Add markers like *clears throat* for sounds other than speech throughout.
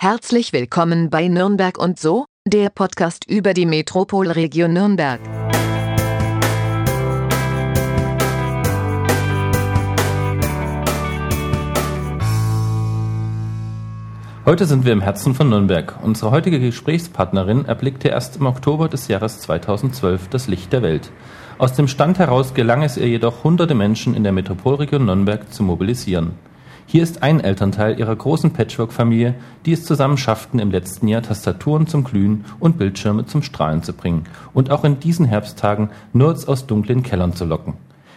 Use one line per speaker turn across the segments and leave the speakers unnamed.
Herzlich willkommen bei Nürnberg und so, der Podcast über die Metropolregion Nürnberg.
Heute sind wir im Herzen von Nürnberg. Unsere heutige Gesprächspartnerin erblickte erst im Oktober des Jahres 2012 das Licht der Welt. Aus dem Stand heraus gelang es ihr jedoch, hunderte Menschen in der Metropolregion Nürnberg zu mobilisieren. Hier ist ein Elternteil ihrer großen Patchwork-Familie, die es zusammen schafften, im letzten Jahr Tastaturen zum Glühen und Bildschirme zum Strahlen zu bringen und auch in diesen Herbsttagen Nerds aus dunklen Kellern zu locken.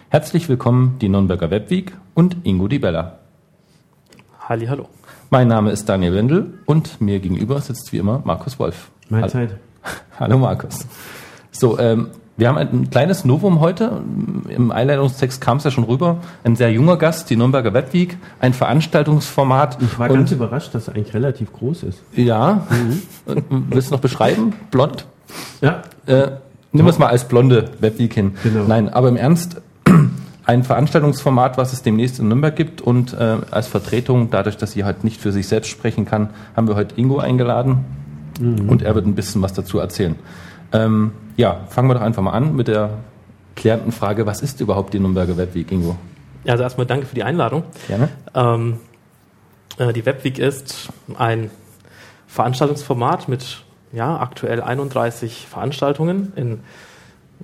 Herzlich willkommen die Nürnberger Webweek und Ingo Di Bella.
Halli, hallo.
Mein Name ist Daniel Wendel und mir gegenüber sitzt wie immer Markus Wolf.
Mahlzeit. *laughs*
Hallo Markus. So, ähm, wir haben ein kleines Novum heute. Im Einleitungstext kam es ja schon rüber. Ein sehr junger Gast, die Nürnberger Webweek, ein Veranstaltungsformat.
Ich war ganz überrascht, dass es eigentlich relativ groß ist.
Ja. Mhm. Willst du noch beschreiben? Blond?
Ja.
Äh, nimm es mal als blonde Webweek hin.
Genau.
Nein, aber im Ernst, *clears throat* ein Veranstaltungsformat, was es demnächst in Nürnberg gibt und äh, als Vertretung, dadurch, dass sie halt nicht für sich selbst sprechen kann, haben wir heute Ingo eingeladen mhm. und er wird ein bisschen was dazu erzählen. Ähm, ja, fangen wir doch einfach mal an mit der klärenden Frage, was ist überhaupt die Nürnberger Webweek, Ingo?
Also erstmal danke für die Einladung.
Gerne.
Ähm, äh, die Webweek ist ein Veranstaltungsformat mit ja, aktuell 31 Veranstaltungen in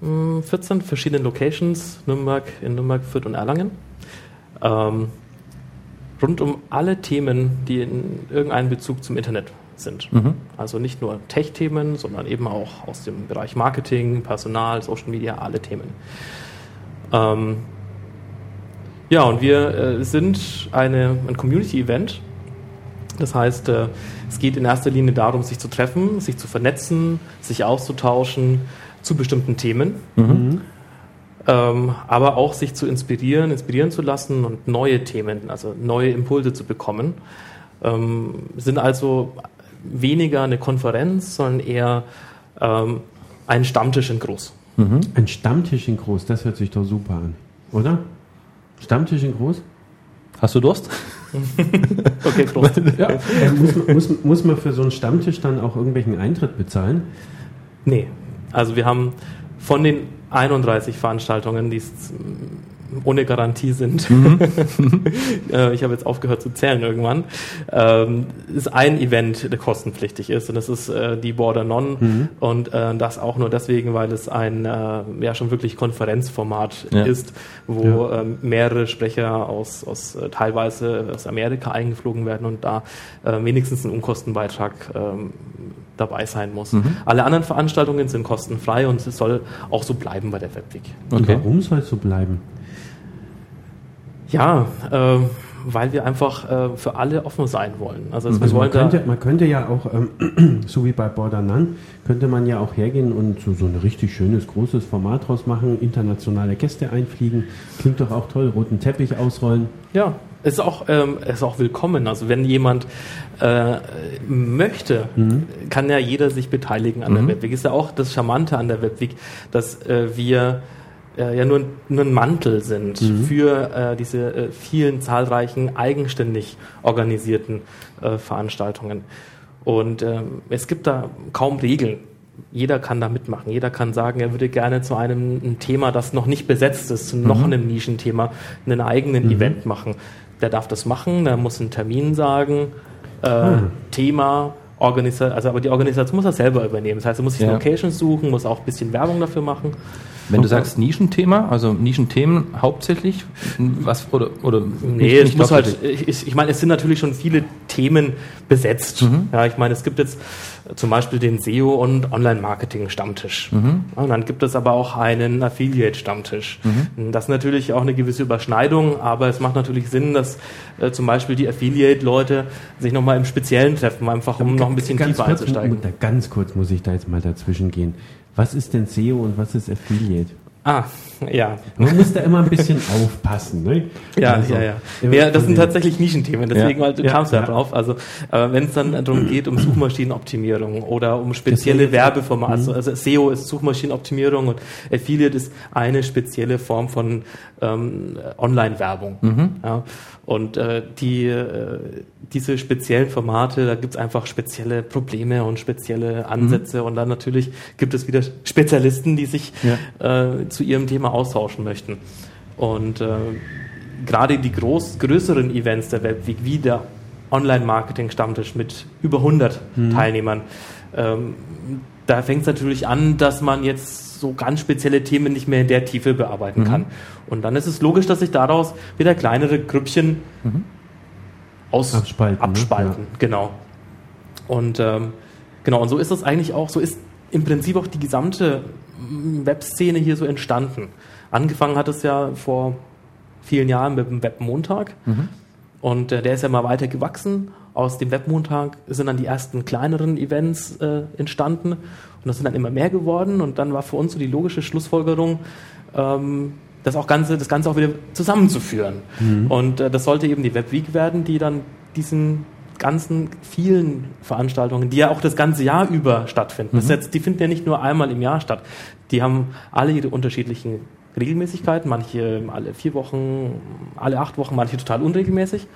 mh, 14 verschiedenen Locations, Nürnberg, in Nürnberg, Fürth und Erlangen. Ähm, rund um alle Themen, die in irgendeinen Bezug zum Internet sind. Mhm. Also nicht nur Tech-Themen, sondern eben auch aus dem Bereich Marketing, Personal, Social Media, alle Themen. Ähm, ja, und wir äh, sind eine, ein Community-Event. Das heißt, äh, es geht in erster Linie darum, sich zu treffen, sich zu vernetzen, sich auszutauschen zu bestimmten Themen. Mhm. Ähm, aber auch sich zu inspirieren, inspirieren zu lassen und neue Themen, also neue Impulse zu bekommen. Ähm, sind also weniger eine Konferenz, sondern eher ähm, ein Stammtisch in Groß.
Mhm. Ein Stammtisch in Groß, das hört sich doch super an, oder? Stammtisch in Groß?
Hast du Durst? *laughs*
okay, Prost. *laughs*
Ja. Äh, muss, muss, muss man für so einen Stammtisch dann auch irgendwelchen Eintritt bezahlen?
Nee. Also wir haben von den 31 Veranstaltungen, die es ohne Garantie sind. *laughs* Mhm. Äh, ich habe jetzt aufgehört zu zählen irgendwann. Ähm, ist ein Event, der kostenpflichtig ist und das ist äh, die Border Non mhm. und äh, das auch nur deswegen, weil es ein ja schon wirklich Konferenzformat ja. ist, wo ja. Mehrere Sprecher aus, aus teilweise aus Amerika eingeflogen werden und da wenigstens ein Unkostenbeitrag ähm, dabei sein muss. Mhm. Alle anderen Veranstaltungen sind kostenfrei und es soll auch so bleiben bei der Webweek.
Okay. Und warum soll es so bleiben?
Ja, äh, weil wir einfach äh, für alle offen sein wollen.
Also, also man, könnte, man, könnte, ja auch, ähm, *clears throat* so wie bei Border None, könnte man ja auch hergehen und so, so ein richtig schönes, großes Format draus machen, internationale Gäste einfliegen. Klingt doch auch toll, roten Teppich ausrollen.
Ja, ist auch, ähm, ist auch willkommen. Also wenn jemand äh, möchte, mhm. kann ja jeder sich beteiligen an mhm. der Webweek. Ist ja auch das Charmante an der Webweek, dass äh, wir äh, ja nur, nur ein Mantel sind mhm. für äh, diese äh, vielen zahlreichen eigenständig organisierten äh, Veranstaltungen. Und ähm, es gibt da kaum Regeln. Jeder kann da mitmachen. Jeder kann sagen, er würde gerne zu einem ein Thema, das noch nicht besetzt ist, zu mhm. noch einem Nischenthema, einen eigenen mhm. Event machen. Der darf das machen, der muss einen Termin sagen, äh, hm. Thema, Organisation, also aber die Organisation muss er selber übernehmen. Das heißt, er muss sich ja. Locations suchen, muss auch ein bisschen Werbung dafür machen.
Wenn du sagst Nischenthema, also Nischenthemen hauptsächlich, was oder oder
nee, nicht, es muss halt. Ich, ich meine, es sind natürlich schon viele Themen besetzt. Mhm. Ja, ich meine, es gibt jetzt zum Beispiel den SEO und Online-Marketing-Stammtisch. Mhm. und dann gibt es aber auch einen Affiliate-Stammtisch. Mhm. Das ist natürlich auch eine gewisse Überschneidung, aber es macht natürlich Sinn, dass äh, zum Beispiel die Affiliate-Leute sich nochmal im Speziellen treffen, einfach um noch ein bisschen tiefer
kurz,
einzusteigen.
Ganz kurz muss ich da jetzt mal dazwischen gehen. Was ist denn SEO und was ist Affiliate?
Ah, ja.
Man muss da immer ein bisschen aufpassen. Ne? *laughs*
Ja,
Also,
ja, ja. ja. Das sind tatsächlich Nischenthemen, deswegen
Ja.
halt,
Ja,
kamst du ja
ja.
drauf. Also äh, wenn es dann darum geht, um Suchmaschinenoptimierung oder um spezielle Werbeformate,
Mhm.
also, also SEO ist Suchmaschinenoptimierung und Affiliate ist eine spezielle Form von ähm, Online-Werbung.
Mhm.
Ja. Und äh, die, äh, diese speziellen Formate, da gibt es einfach spezielle Probleme und spezielle
Mhm.
Ansätze und dann natürlich gibt es wieder Spezialisten, die sich
Ja.
äh, zu ihrem Thema austauschen möchten. Und äh, gerade die groß, größeren Events der Webweek, wie der Online-Marketing-Stammtisch mit über 100 Teilnehmern, ähm, da fängt es natürlich an, dass man jetzt so ganz spezielle Themen nicht mehr in der Tiefe bearbeiten kann. Und dann ist es logisch, dass sich daraus wieder kleinere Grüppchen aus
Abspalten, ne?
abspalten. Genau. Und ähm, genau, und so ist es eigentlich auch, so ist im Prinzip auch die gesamte Webszene hier so entstanden. Angefangen hat es ja vor vielen Jahren mit dem Webmontag. Und äh, der ist ja mal weiter gewachsen. Aus dem Webmontag sind dann die ersten kleineren Events äh, entstanden. Und das sind dann immer mehr geworden. Und dann war für uns so die logische Schlussfolgerung, ähm, das, auch Ganze, das Ganze auch wieder zusammenzuführen. Und äh, das sollte eben die Webweek werden, die dann diesen ganzen vielen Veranstaltungen, die ja auch das ganze Jahr über stattfinden. Das ist jetzt, die finden ja nicht nur einmal im Jahr statt. Die haben alle ihre unterschiedlichen Regelmäßigkeiten, manche alle vier Wochen, alle acht Wochen, manche total unregelmäßig.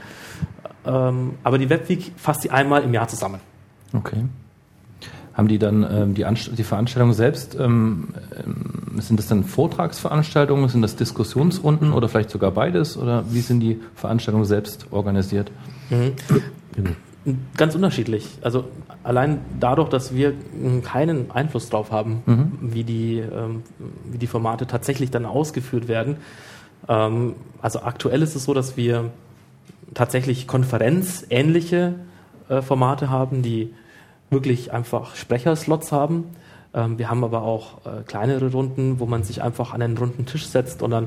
Ähm, aber die Webweek fasst sie einmal im Jahr zusammen.
Okay. Haben die dann ähm, die, Anst die Veranstaltung selbst, ähm, ähm, sind das dann Vortragsveranstaltungen, sind das Diskussionsrunden oder vielleicht sogar beides? Oder wie sind die Veranstaltungen selbst organisiert?
Genau.
Ganz unterschiedlich. Also allein dadurch, dass wir keinen Einfluss drauf haben, wie, die, ähm, wie die Formate tatsächlich dann ausgeführt werden. Ähm, also aktuell ist es so, dass wir tatsächlich konferenzähnliche äh, Formate haben, die wirklich einfach Sprecherslots haben. Ähm, wir haben aber auch äh, kleinere Runden, wo man sich einfach an einen runden Tisch setzt und dann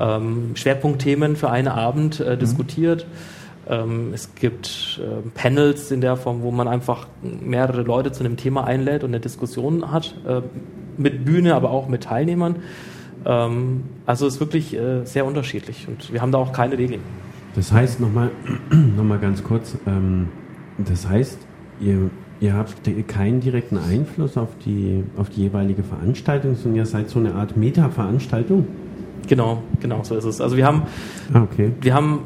ähm, Schwerpunktthemen für einen Abend äh, diskutiert. Ähm, es gibt ähm, Panels in der Form, wo man einfach mehrere Leute zu einem Thema einlädt und eine Diskussion hat, äh, mit Bühne, aber auch mit Teilnehmern. Ähm, also es ist wirklich äh, sehr unterschiedlich und wir haben da auch keine Regeln.
Das heißt, nochmal *clears throat* noch mal ganz kurz, das heißt, ihr, ihr habt keinen direkten Einfluss auf die, auf die jeweilige Veranstaltung, sondern ihr seid so eine Art Meta-Veranstaltung?
Genau, genau so ist es. Also wir haben
Ah, okay.
wir haben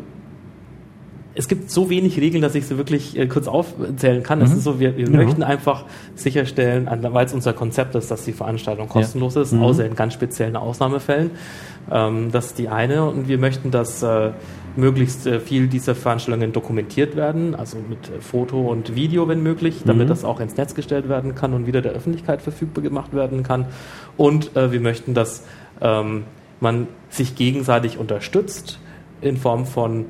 es gibt so wenig Regeln, dass ich sie wirklich äh, kurz aufzählen kann. Es ist so, wir, wir
Ja.
möchten einfach sicherstellen, weil es unser Konzept ist, dass die Veranstaltung kostenlos ist, außer in ganz speziellen Ausnahmefällen. Ähm, das ist die eine. Und wir möchten, dass äh, möglichst äh, viel dieser Veranstaltungen dokumentiert werden, also mit äh, Foto und Video, wenn möglich, damit das auch ins Netz gestellt werden kann und wieder der Öffentlichkeit verfügbar gemacht werden kann. Und äh, wir möchten, dass ähm, man sich gegenseitig unterstützt in Form von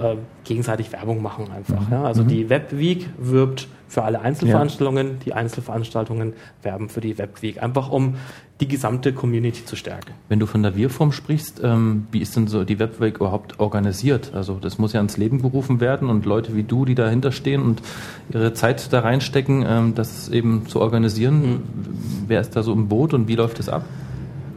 äh, gegenseitig Werbung machen einfach. Ja? Also die Webweek wirbt für alle Einzelveranstaltungen, die Einzelveranstaltungen werben für die Webweek, einfach um die gesamte Community zu stärken.
Wenn du von der Wir-Form sprichst, ähm, wie ist denn so die Webweek überhaupt organisiert? Also das muss ja ins Leben gerufen werden und Leute wie du, die dahinter stehen und ihre Zeit da reinstecken, ähm, das eben zu organisieren. Wer ist da so im Boot und wie läuft das ab?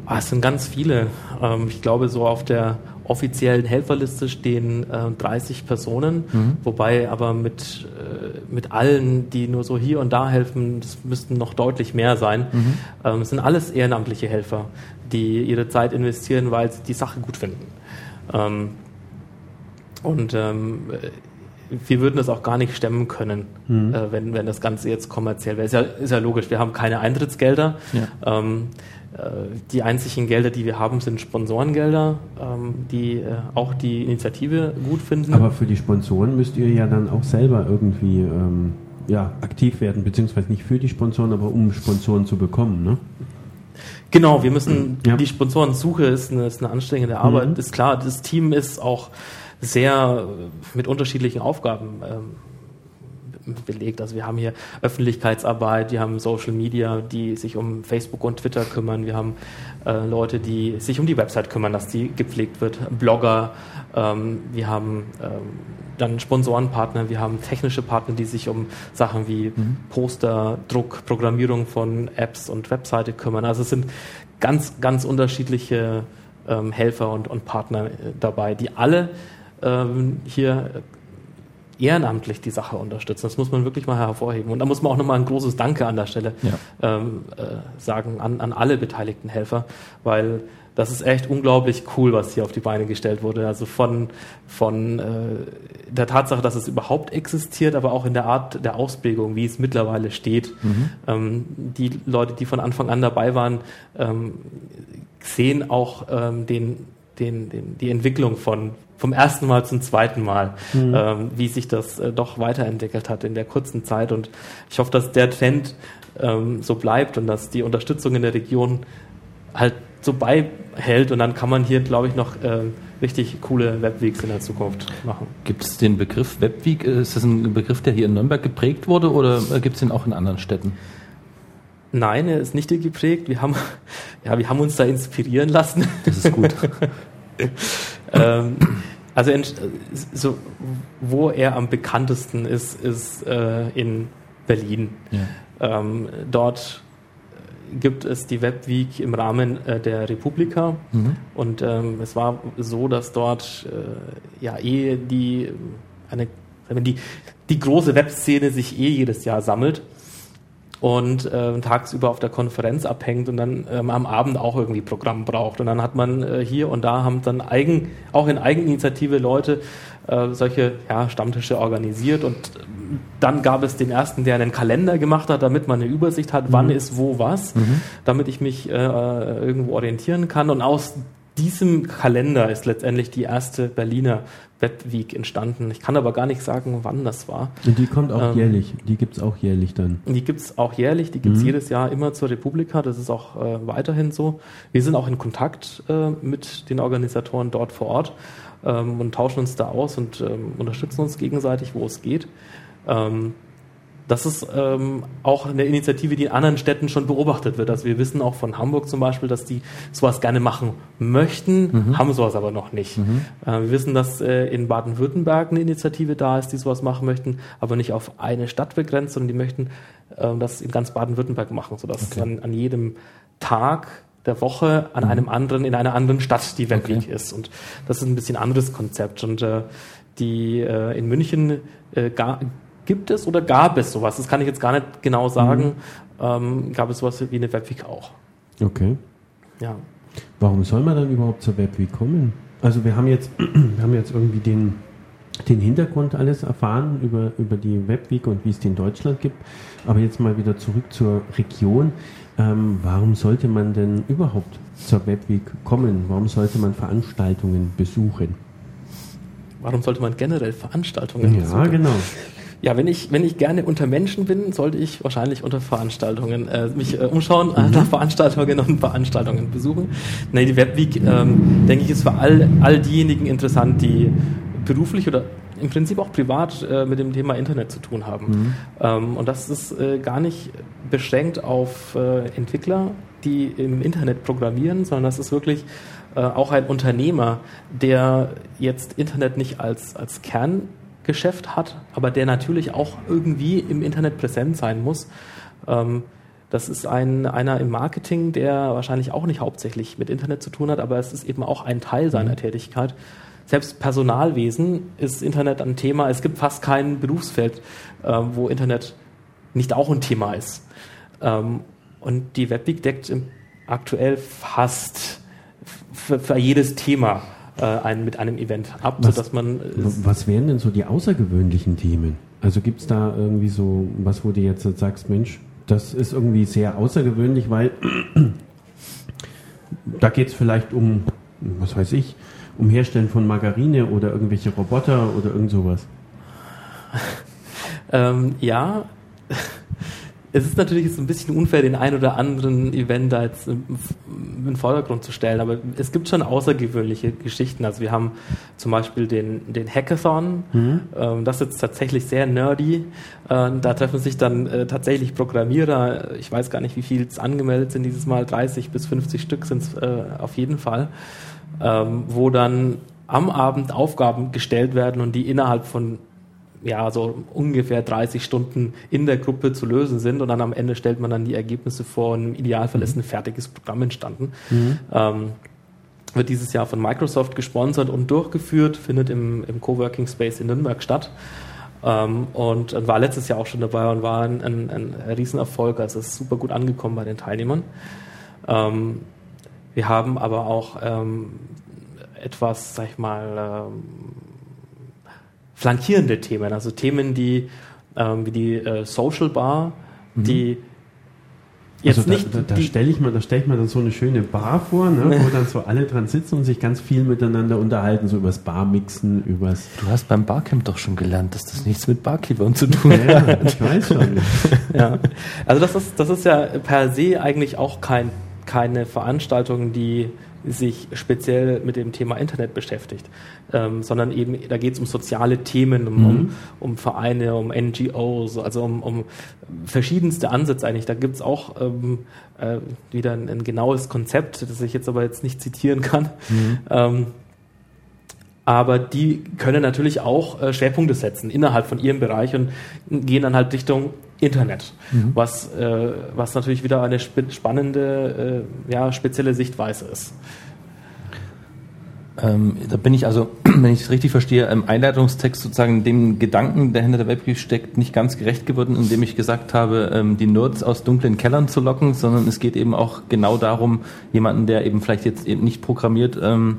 Ah, es sind ganz viele. Ähm, ich glaube, so auf der offiziellen Helferliste stehen äh, 30 Personen, wobei aber mit, äh, mit allen, die nur so hier und da helfen, das müssten noch deutlich mehr sein. Ähm, es sind alles ehrenamtliche Helfer, die ihre Zeit investieren, weil sie die Sache gut finden. Ähm, und ähm, wir würden das auch gar nicht stemmen können, äh, wenn, wenn das Ganze jetzt kommerziell wäre. Ist ja, ist ja logisch, wir haben keine Eintrittsgelder.
Ja.
Ähm, äh, die einzigen Gelder, die wir haben, sind Sponsorengelder, ähm, die äh, auch die Initiative gut finden.
Aber für die Sponsoren müsst ihr ja dann auch selber irgendwie ähm, ja, aktiv werden, beziehungsweise nicht für die Sponsoren, aber um Sponsoren zu bekommen, ne?
Genau, wir müssen, *clears throat*
Ja.
die Sponsorensuche ist eine, ist eine anstrengende Arbeit,
Mhm.
ist klar. Das Team ist auch sehr äh, mit unterschiedlichen Aufgaben ähm, belegt. Also wir haben hier Öffentlichkeitsarbeit, wir haben Social Media, die sich um Facebook und Twitter kümmern, wir haben äh, Leute, die sich um die Website kümmern, dass die gepflegt wird, Blogger, ähm, wir haben ähm, dann Sponsorenpartner, wir haben technische Partner, die sich um Sachen wie mhm. Poster, Druck, Programmierung von Apps und Webseite kümmern. Also es sind ganz, ganz unterschiedliche ähm, Helfer und, und Partner äh, dabei, die alle ähm, hier ehrenamtlich die Sache unterstützen. Das muss man wirklich mal hervorheben. Und da muss man auch nochmal ein großes Danke an der Stelle ja. ähm, äh, sagen an, an alle beteiligten Helfer, weil das ist echt unglaublich cool, was hier auf die Beine gestellt wurde. Also von, von äh, der Tatsache, dass es überhaupt existiert, aber auch in der Art der Ausprägung, wie es mittlerweile steht. Mhm. Ähm, die Leute, die von Anfang an dabei waren, ähm, sehen auch ähm, den, den, den, die Entwicklung von vom ersten Mal zum zweiten Mal, mhm. ähm, wie sich das äh, doch weiterentwickelt hat in der kurzen Zeit. Und ich hoffe, dass der Trend ähm, so bleibt und dass die Unterstützung in der Region halt so beihält und dann kann man hier, glaube ich, noch äh, richtig coole Webweeks in der Zukunft machen.
Gibt es den Begriff Webweek? Ist das ein Begriff, der hier in Nürnberg geprägt wurde oder äh, gibt es den auch in anderen Städten?
Nein, er ist nicht hier geprägt. Wir haben, *laughs* ja, wir haben uns da inspirieren lassen.
Das ist gut. *laughs*
ähm, also so, wo er am bekanntesten ist, ist äh, in Berlin. Ja. Ähm, dort gibt es die Webweek im Rahmen äh, der Republika. Mhm. Und ähm, es war so, dass dort äh, ja eh die, eine, die, die große Webszene sich eh jedes Jahr sammelt und äh, tagsüber auf der Konferenz abhängt und dann ähm, am Abend auch irgendwie Programm braucht. Und dann hat man äh, hier und da haben dann eigen, auch in Eigeninitiative Leute äh, solche ja, Stammtische organisiert und dann gab es den ersten, der einen Kalender gemacht hat, damit man eine Übersicht hat, wann mhm. ist wo was, mhm. damit ich mich äh, irgendwo orientieren kann. Und aus diesem Kalender ist letztendlich die erste Berliner Webweek entstanden. Ich kann aber gar nicht sagen, wann das war.
Und die kommt auch ähm, jährlich. Die gibt es auch jährlich dann.
Die gibt es auch jährlich. Die gibt es mhm. jedes Jahr immer zur Republika. Das ist auch äh, weiterhin so. Wir sind auch in Kontakt äh, mit den Organisatoren dort vor Ort ähm, und tauschen uns da aus und ähm, unterstützen uns gegenseitig, wo es geht. Das ist ähm, auch eine Initiative, die in anderen Städten schon beobachtet wird. Also wir wissen auch von Hamburg zum Beispiel, dass die sowas gerne machen möchten, mhm. haben sowas aber noch nicht. Mhm. Äh, wir wissen, dass äh, in Baden-Württemberg eine Initiative da ist, die sowas machen möchten, aber nicht auf eine Stadt begrenzt, sondern die möchten äh, das in ganz Baden-Württemberg machen, sodass okay. an, an jedem Tag der Woche an mhm. einem anderen, in einer anderen Stadt die Webweek okay. ist. Und das ist ein bisschen anderes Konzept. Und äh, die äh, in München äh, gar, gibt es oder gab es sowas? Das kann ich jetzt gar nicht genau sagen. Mhm. Ähm, gab es sowas wie eine Webweek auch?
Okay. Ja. Warum soll man dann überhaupt zur Webweek kommen? Also wir haben jetzt, *clears throat* wir haben jetzt irgendwie den, den Hintergrund alles erfahren über, über die Webweek und wie es die in Deutschland gibt. Aber jetzt mal wieder zurück zur Region. Ähm, warum sollte man denn überhaupt zur Webweek kommen? Warum sollte man Veranstaltungen besuchen?
Warum sollte man generell Veranstaltungen
ja, besuchen? Ja, genau.
Ja, wenn ich, wenn ich gerne unter Menschen bin, sollte ich wahrscheinlich unter Veranstaltungen äh, mich äh, umschauen, äh, nach Veranstaltungen und Veranstaltungen besuchen. Nee, die Webweek, ähm, denke ich, ist für all, all diejenigen interessant, die beruflich oder im Prinzip auch privat äh, mit dem Thema Internet zu tun haben. Mhm. Ähm, und das ist äh, gar nicht beschränkt auf äh, Entwickler, die im Internet programmieren, sondern das ist wirklich äh, auch ein Unternehmer, der jetzt Internet nicht als, als Kerngeschäft hat, aber der natürlich auch irgendwie im Internet präsent sein muss. Ähm, das ist ein, einer im Marketing, der wahrscheinlich auch nicht hauptsächlich mit Internet zu tun hat, aber es ist eben auch ein Teil seiner mhm. Tätigkeit selbst Personalwesen ist Internet ein Thema. Es gibt fast kein Berufsfeld, äh, wo Internet nicht auch ein Thema ist. Ähm, und die Webweek deckt aktuell fast für, für jedes Thema äh, ein, mit einem Event ab,
was,
sodass man.
Was wären denn so die außergewöhnlichen Themen? Also gibt es da irgendwie so was, wo du jetzt sagst, Mensch, das ist irgendwie sehr außergewöhnlich, weil *clears throat* da geht es vielleicht um, was weiß ich, um Herstellen von Margarine oder irgendwelche Roboter oder irgend sowas?
ähm, ja, es ist natürlich jetzt ein bisschen unfair, den ein oder anderen Event da jetzt in den Vordergrund zu stellen, aber es gibt schon außergewöhnliche Geschichten. Also wir haben zum Beispiel den, den Hackathon, mhm. ähm, das ist jetzt tatsächlich sehr nerdy. Äh, da treffen sich dann äh, tatsächlich Programmierer, ich weiß gar nicht, wie viel es angemeldet sind dieses Mal, 30 bis 50 Stück sind es äh, auf jeden Fall, ähm, wo dann am Abend Aufgaben gestellt werden und die innerhalb von ja, so ungefähr 30 Stunden in der Gruppe zu lösen sind und dann am Ende stellt man dann die Ergebnisse vor und im Idealfall ist ein fertiges Programm entstanden. Mhm. Ähm, wird dieses Jahr von Microsoft gesponsert und durchgeführt, findet im, im Coworking Space in Nürnberg statt. Ähm, und war letztes Jahr auch schon dabei und war ein, ein, ein Riesenerfolg. Also es ist super gut angekommen bei den Teilnehmern. Ähm, wir haben aber auch ähm, etwas, sag ich mal, ähm, flankierende Themen, also Themen, die ähm, wie die äh, Social Bar, mhm. die
jetzt also nicht. Da, da, da stelle ich, mir, da stell ich mir dann so eine schöne Bar vor, ne, wo *laughs* dann so alle dran sitzen und sich ganz viel miteinander unterhalten, so übers Barmixen, übers.
Du hast beim Barcamp doch schon gelernt, dass das nichts mit Barkeepern zu tun hat. Ja, ich weiß
schon. *laughs* ja. Also das ist, das ist ja per se eigentlich auch kein, keine Veranstaltung, die sich speziell mit dem Thema Internet beschäftigt, ähm, sondern eben, da geht es um soziale Themen, um, mhm. um, Vereine, um NGOs, also um, um verschiedenste Ansätze eigentlich. Da gibt es auch ähm, äh, wieder ein, ein, genaues Konzept, das ich jetzt aber jetzt nicht zitieren kann. Mhm. Ähm, aber die können natürlich auch äh, Schwerpunkte setzen innerhalb von ihrem Bereich und gehen dann halt Richtung Internet, mhm. was, äh, was natürlich wieder eine spannende, äh, ja, spezielle Sichtweise ist.
Ähm, da bin ich also, *clears throat* wenn ich es richtig verstehe, im Einleitungstext sozusagen dem Gedanken, der hinter der Webbrief steckt, nicht ganz gerecht geworden, indem ich gesagt habe, ähm, die Nerds aus dunklen Kellern zu locken, sondern es geht eben auch genau darum, jemanden, der eben vielleicht jetzt eben nicht programmiert, ähm,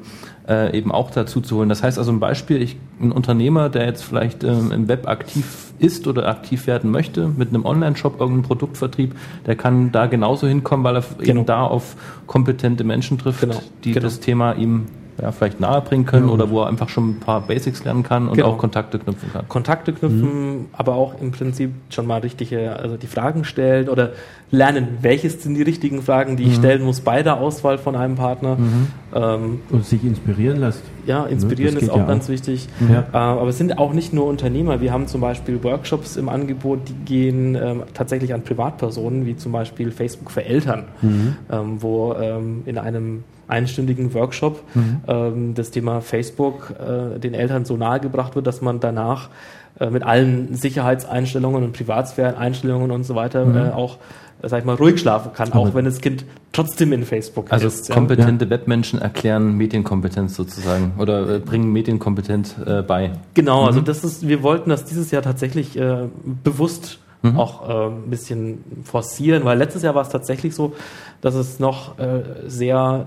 äh, eben auch dazu zu holen. Das heißt also ein Beispiel, ich, ein Unternehmer, der jetzt vielleicht ähm, im Web aktiv ist oder aktiv werden möchte, mit einem Online-Shop, irgendeinem Produktvertrieb, der kann da genauso hinkommen, weil er genau. eben da auf kompetente Menschen trifft, genau. die genau. das Thema ihm ja, vielleicht nahebringen können mhm. oder wo er einfach schon ein paar Basics lernen kann und genau. auch Kontakte knüpfen kann.
Kontakte knüpfen, mhm. aber auch im Prinzip schon mal richtige, also die Fragen stellen oder lernen, welches sind die richtigen Fragen, die ich mhm. stellen muss bei der Auswahl von einem Partner.
Mhm. Ähm, und sich inspirieren lässt.
Ja, ne, inspirieren ist auch ja ganz auch. wichtig. Ja. Äh, aber es sind auch nicht nur Unternehmer. Wir haben zum Beispiel Workshops im Angebot, die gehen ähm, tatsächlich an Privatpersonen, wie zum Beispiel Facebook für Eltern, mhm. ähm, wo ähm, in einem einstündigen Workshop mhm. ähm, das Thema Facebook äh, den Eltern so nahegebracht wird, dass man danach äh, mit allen Sicherheitseinstellungen und Privatsphären-Einstellungen und so weiter mhm. äh, auch sag ich mal, ruhig schlafen kann, auch wenn das Kind trotzdem in Facebook
also ist. Also kompetente ja. Webmenschen erklären Medienkompetenz sozusagen oder äh, bringen Medienkompetenz äh, bei.
Genau, also mhm. also das ist, wir wollten das dieses Jahr tatsächlich äh, bewusst mhm. auch äh, ein bisschen forcieren, weil letztes Jahr war es tatsächlich so, dass es noch äh, sehr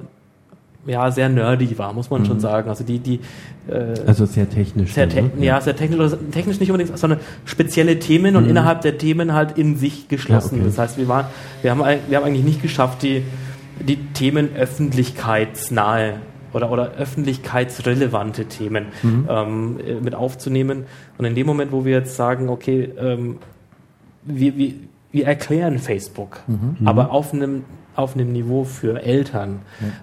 ja, sehr nerdy war, muss man mhm. schon sagen. Also die, die
äh, Also sehr technisch.
Sehr te ne? Ja, sehr technisch, also technisch nicht unbedingt, sondern spezielle Themen und mhm. innerhalb der Themen halt in sich geschlossen. Ja, okay. Das heißt, wir waren, wir haben, wir haben eigentlich nicht geschafft, die, die Themen öffentlichkeitsnahe oder, oder öffentlichkeitsrelevante Themen mhm. ähm, mit aufzunehmen. Und in dem Moment, wo wir jetzt sagen, okay, ähm, wir, wir, wir erklären Facebook, mhm. aber auf einem auf einem Niveau für Eltern.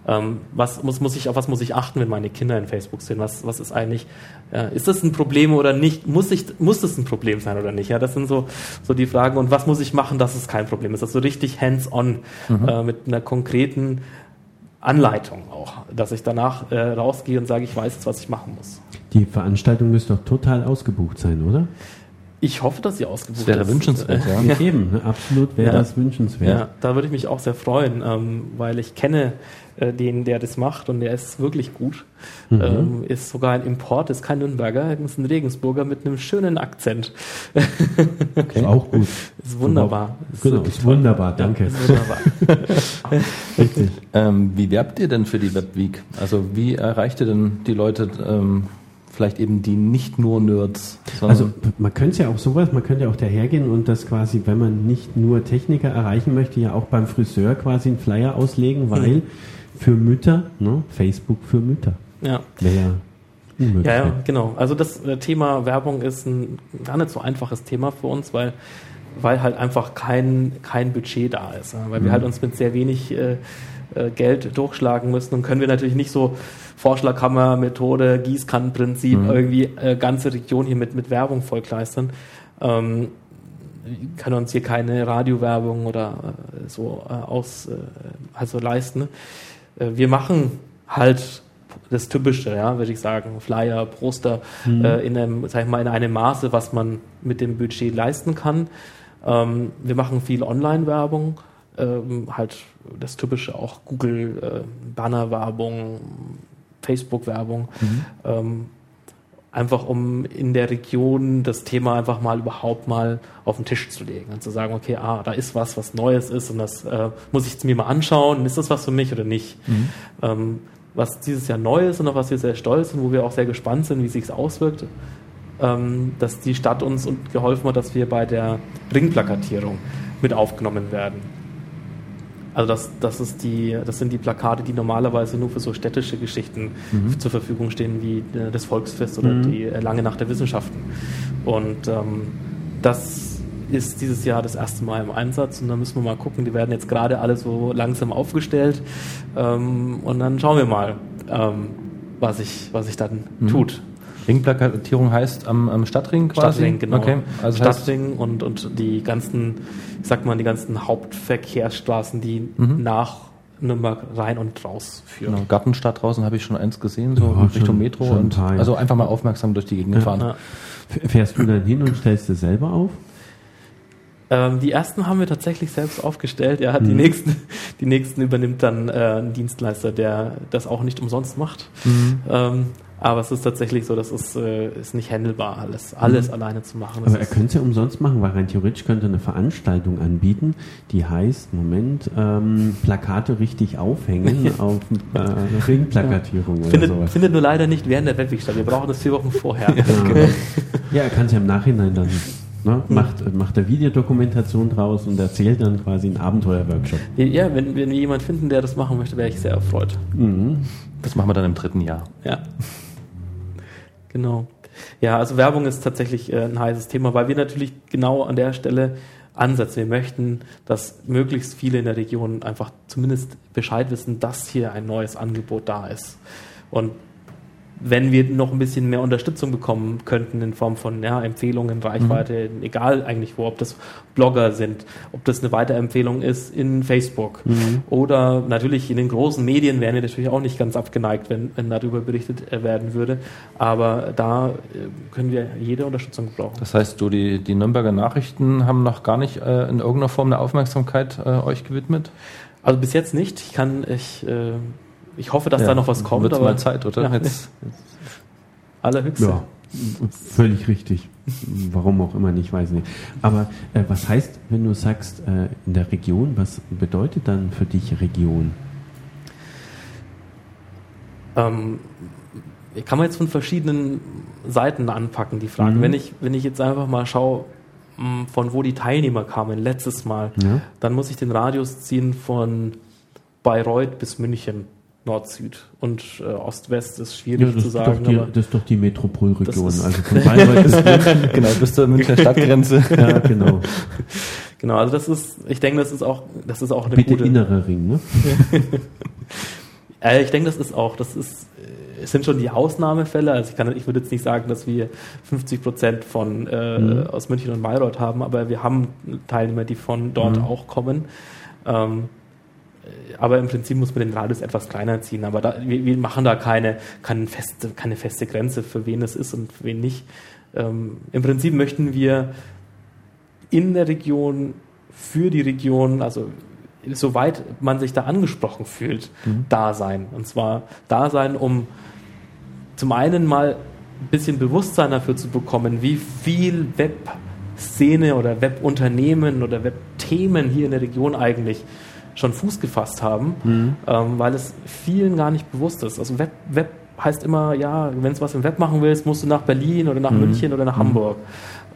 Ja. Ähm, was muss, muss ich, auf was muss ich achten, wenn meine Kinder in Facebook sind? Was, was ist eigentlich, äh, ist das ein Problem oder nicht? Muss ich, muss das ein Problem sein oder nicht? Ja, das sind so, so die Fragen. Und was muss ich machen, dass es kein Problem ist? Also richtig hands-on, mhm. äh, mit einer konkreten Anleitung auch, dass ich danach äh, rausgehe und sage, ich weiß jetzt, was ich machen muss.
Die Veranstaltung müsste doch total ausgebucht sein, oder?
Ich hoffe, dass sie ausgebucht ist.
Das wäre wünschenswert, ja.
ja. Eben, ne? absolut wäre ja. das wünschenswert. Ja,
da würde ich mich auch sehr freuen, ähm, weil ich kenne äh, den, der das macht und der ist wirklich gut. Mhm. Ähm, ist sogar ein Import, ist kein Nürnberger, ist ein Regensburger mit einem schönen Akzent.
Okay. Ist auch gut.
Ist wunderbar.
Ist genau, ist wunderbar, danke. Ja, ist wunderbar. *laughs*
Richtig. Ähm, wie werbt ihr denn für die Webweek? Also wie erreicht ihr denn die Leute ähm, vielleicht eben die nicht nur Nerds.
Also man könnte ja auch sowas, man könnte ja auch dahergehen und das quasi, wenn man nicht nur Techniker erreichen möchte, ja auch beim Friseur quasi einen Flyer auslegen, weil mhm. für Mütter, ne, Facebook für Mütter.
Ja. Wäre ja, ja, genau. Also das äh, Thema Werbung ist ein gar nicht so einfaches Thema für uns, weil weil halt einfach kein, kein Budget da ist. Ja? Weil
Mhm.
wir halt uns mit sehr wenig äh, Geld durchschlagen müssen und können wir natürlich nicht so Vorschlaghammer, Methode, Gießkannenprinzip
Mhm.
irgendwie äh, ganze Region hier mit, mit Werbung vollkleistern. Ähm, können uns hier keine Radiowerbung oder äh, so äh, aus äh, also leisten. Äh, wir machen halt das Typische, ja, würde ich sagen, Flyer, Poster äh, in einem, sag ich mal, in einem Maße, was man mit dem Budget leisten kann. Ähm, wir machen viel Online-Werbung, ähm, halt das Typische auch Google, äh, Banner-Werbung, Facebook-Werbung. Ähm, einfach um in der Region das Thema einfach mal überhaupt mal auf den Tisch zu legen und zu sagen, okay, ah, da ist was, was Neues ist und das äh, muss ich mir mal anschauen, ist das was für mich oder nicht? Ähm, was dieses Jahr neu ist und auf was wir sehr stolz sind, wo wir auch sehr gespannt sind, wie sich auswirkt, ähm, dass die Stadt uns geholfen hat, dass wir bei der Ringplakatierung mit aufgenommen werden. Also das, das, ist die, das sind die Plakate, die normalerweise nur für so städtische Geschichten zur Verfügung stehen, wie äh, das Volksfest oder die äh, Lange Nacht der Wissenschaften. Und ähm, das ist dieses Jahr das erste Mal im Einsatz und da müssen wir mal gucken. Die werden jetzt gerade alle so langsam aufgestellt ähm, und dann schauen wir mal, ähm, was sich was sich dann tut.
Ringplakatierung heißt am, am Stadtring quasi?
Stadtring, genau.
Okay. Also
Stadtring und, und die ganzen, ich sag mal, die ganzen Hauptverkehrsstraßen, die
Mhm.
nach Nürnberg rein und raus führen.
genau, Gartenstadt draußen habe ich schon eins gesehen, so
Ja,
Richtung
schon-
Metro.
schon
und,
ja.
also einfach mal aufmerksam durch die Gegend fahren.
Ja.
Fährst du dann hin und stellst es selber auf?
Ähm, die ersten haben wir tatsächlich selbst aufgestellt. Ja, die,
Mhm.
nächsten, die nächsten übernimmt dann äh, ein Dienstleister, der das auch nicht umsonst macht.
Mhm.
Ähm, aber es ist tatsächlich so, das ist, äh, ist nicht handelbar, alles, alles alleine zu machen. Das
Mhm. Aber er könnte es ja umsonst machen, weil rein theoretisch könnte eine Veranstaltung anbieten, die heißt, Moment, ähm, Plakate richtig aufhängen *laughs* auf äh, Ringplakatierung oder
findet,
sowas.
findet nur leider nicht während der Webweg statt. Wir brauchen das vier Wochen vorher.
Ja, *laughs* ja er kann es ja im Nachhinein dann, ne, macht, macht er Videodokumentation draus und erzählt dann quasi einen Abenteuerworkshop.
Ja, wenn, wenn wir jemanden finden, der das machen möchte, wäre ich sehr erfreut.
Mhm.
Das machen wir dann im dritten Jahr.
Ja. Genau. Ja, also Werbung ist tatsächlich äh, ein heißes Thema, weil wir natürlich genau an der Stelle ansetzen. Wir möchten, dass möglichst viele in der Region einfach zumindest Bescheid wissen, dass hier ein neues Angebot da ist. Und wenn wir noch ein bisschen mehr Unterstützung bekommen könnten in Form von ja, Empfehlungen, Reichweite, egal eigentlich wo, ob das Blogger sind, ob das eine Weiterempfehlung ist in Facebook oder natürlich in den großen Medien wären wir natürlich auch nicht ganz abgeneigt, wenn, wenn darüber berichtet äh, werden würde. Aber da äh, können wir jede Unterstützung gebrauchen.
Das heißt, du, die, die Nürnberger Nachrichten haben noch gar nicht äh, in irgendeiner Form eine Aufmerksamkeit äh, euch gewidmet?
Also bis jetzt nicht. Ich kann, ich, äh, ich hoffe, dass da noch was kommt.
Wird mal Zeit, oder?
Ja.
Jetzt, *laughs*
Allerhöchste.
Ja, völlig richtig. Warum auch immer nicht, weiß nicht. Aber äh, was heißt, wenn du sagst, äh, in der Region, was bedeutet dann für dich Region?
Ähm, kann man jetzt von verschiedenen Seiten anpacken, die Frage.
Mhm.
Wenn, ich, wenn ich jetzt einfach mal schaue, mh, von wo die Teilnehmer kamen letztes Mal,
Ja?
dann muss ich den Radius ziehen von Bayreuth bis München, Nord-Süd. Und äh, Ost-West ist schwierig
Ja,
zu sagen.
die, das ist doch die Metropolregion. Also *laughs* von Bayreuth bis München. *laughs*
genau, bis zur Münchner Stadtgrenze. *laughs*
Ja, genau.
genau, also das ist, ich denke, das ist auch, das ist auch eine
Bitte
gute.
innerer Ring, ne?
Äh, ich denke, das ist auch, das ist, äh, es sind schon die Ausnahmefälle. Also ich kann, ich würde jetzt nicht sagen, dass wir 50 Prozent von äh,
Mhm.
aus München und Bayreuth haben, aber wir haben Teilnehmer, die von dort
Mhm.
auch kommen. Ähm, äh, aber im Prinzip muss man den Radius etwas kleiner ziehen. Aber da, wir, wir machen da keine, keine, feste, keine feste Grenze, für wen es ist und für wen nicht. Ähm, Im Prinzip möchten wir in der Region, für die Region, also soweit man sich da angesprochen fühlt, da sein. Und zwar da sein, um zum einen mal ein bisschen Bewusstsein dafür zu bekommen, wie viel Webszene oder Webunternehmen oder Webthemen hier in der Region eigentlich schon Fuß gefasst haben, ähm, weil es vielen gar nicht bewusst ist. Also Web, Web heißt immer, ja, wenn du was im Web machen willst, musst du nach Berlin oder nach München oder nach Hamburg.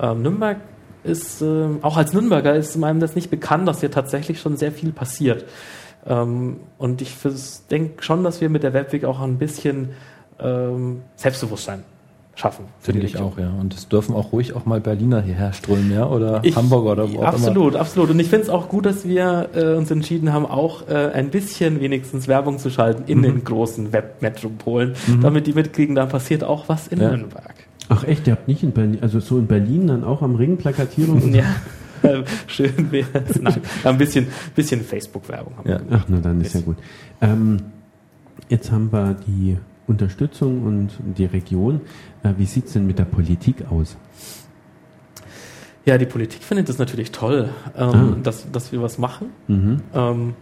Ähm, Nürnberg ist, äh, auch als Nürnberger ist einem das nicht bekannt, dass hier tatsächlich schon sehr viel passiert. Ähm, und ich denke schon, dass wir mit der Webweg auch ein bisschen ähm, Selbstbewusstsein schaffen.
Finde ich auch, ja. Und es dürfen auch ruhig auch mal Berliner hierher strömen, ja, oder *laughs* ich, Hamburger oder wo
auch Absolut, immer. absolut. Und ich finde es auch gut, dass wir äh, uns entschieden haben, auch äh, ein bisschen wenigstens Werbung zu schalten in mhm. den großen Webmetropolen, mhm. damit die mitkriegen, da passiert auch was in ja. Nürnberg.
Ach echt, ihr habt nicht in Berlin, also so in Berlin dann auch am Ring Plakatierung?
ja. *laughs* Schön wäre es. Nein, ein bisschen, bisschen Facebook-Werbung
haben ja. wir Ach, na dann ist ja gut. Ähm, jetzt haben wir die Unterstützung und die Region. Äh, wie sieht es denn mit der Politik aus?
Ja, die Politik findet es natürlich toll, ähm, ah. dass, dass wir was machen. Mhm. Ähm,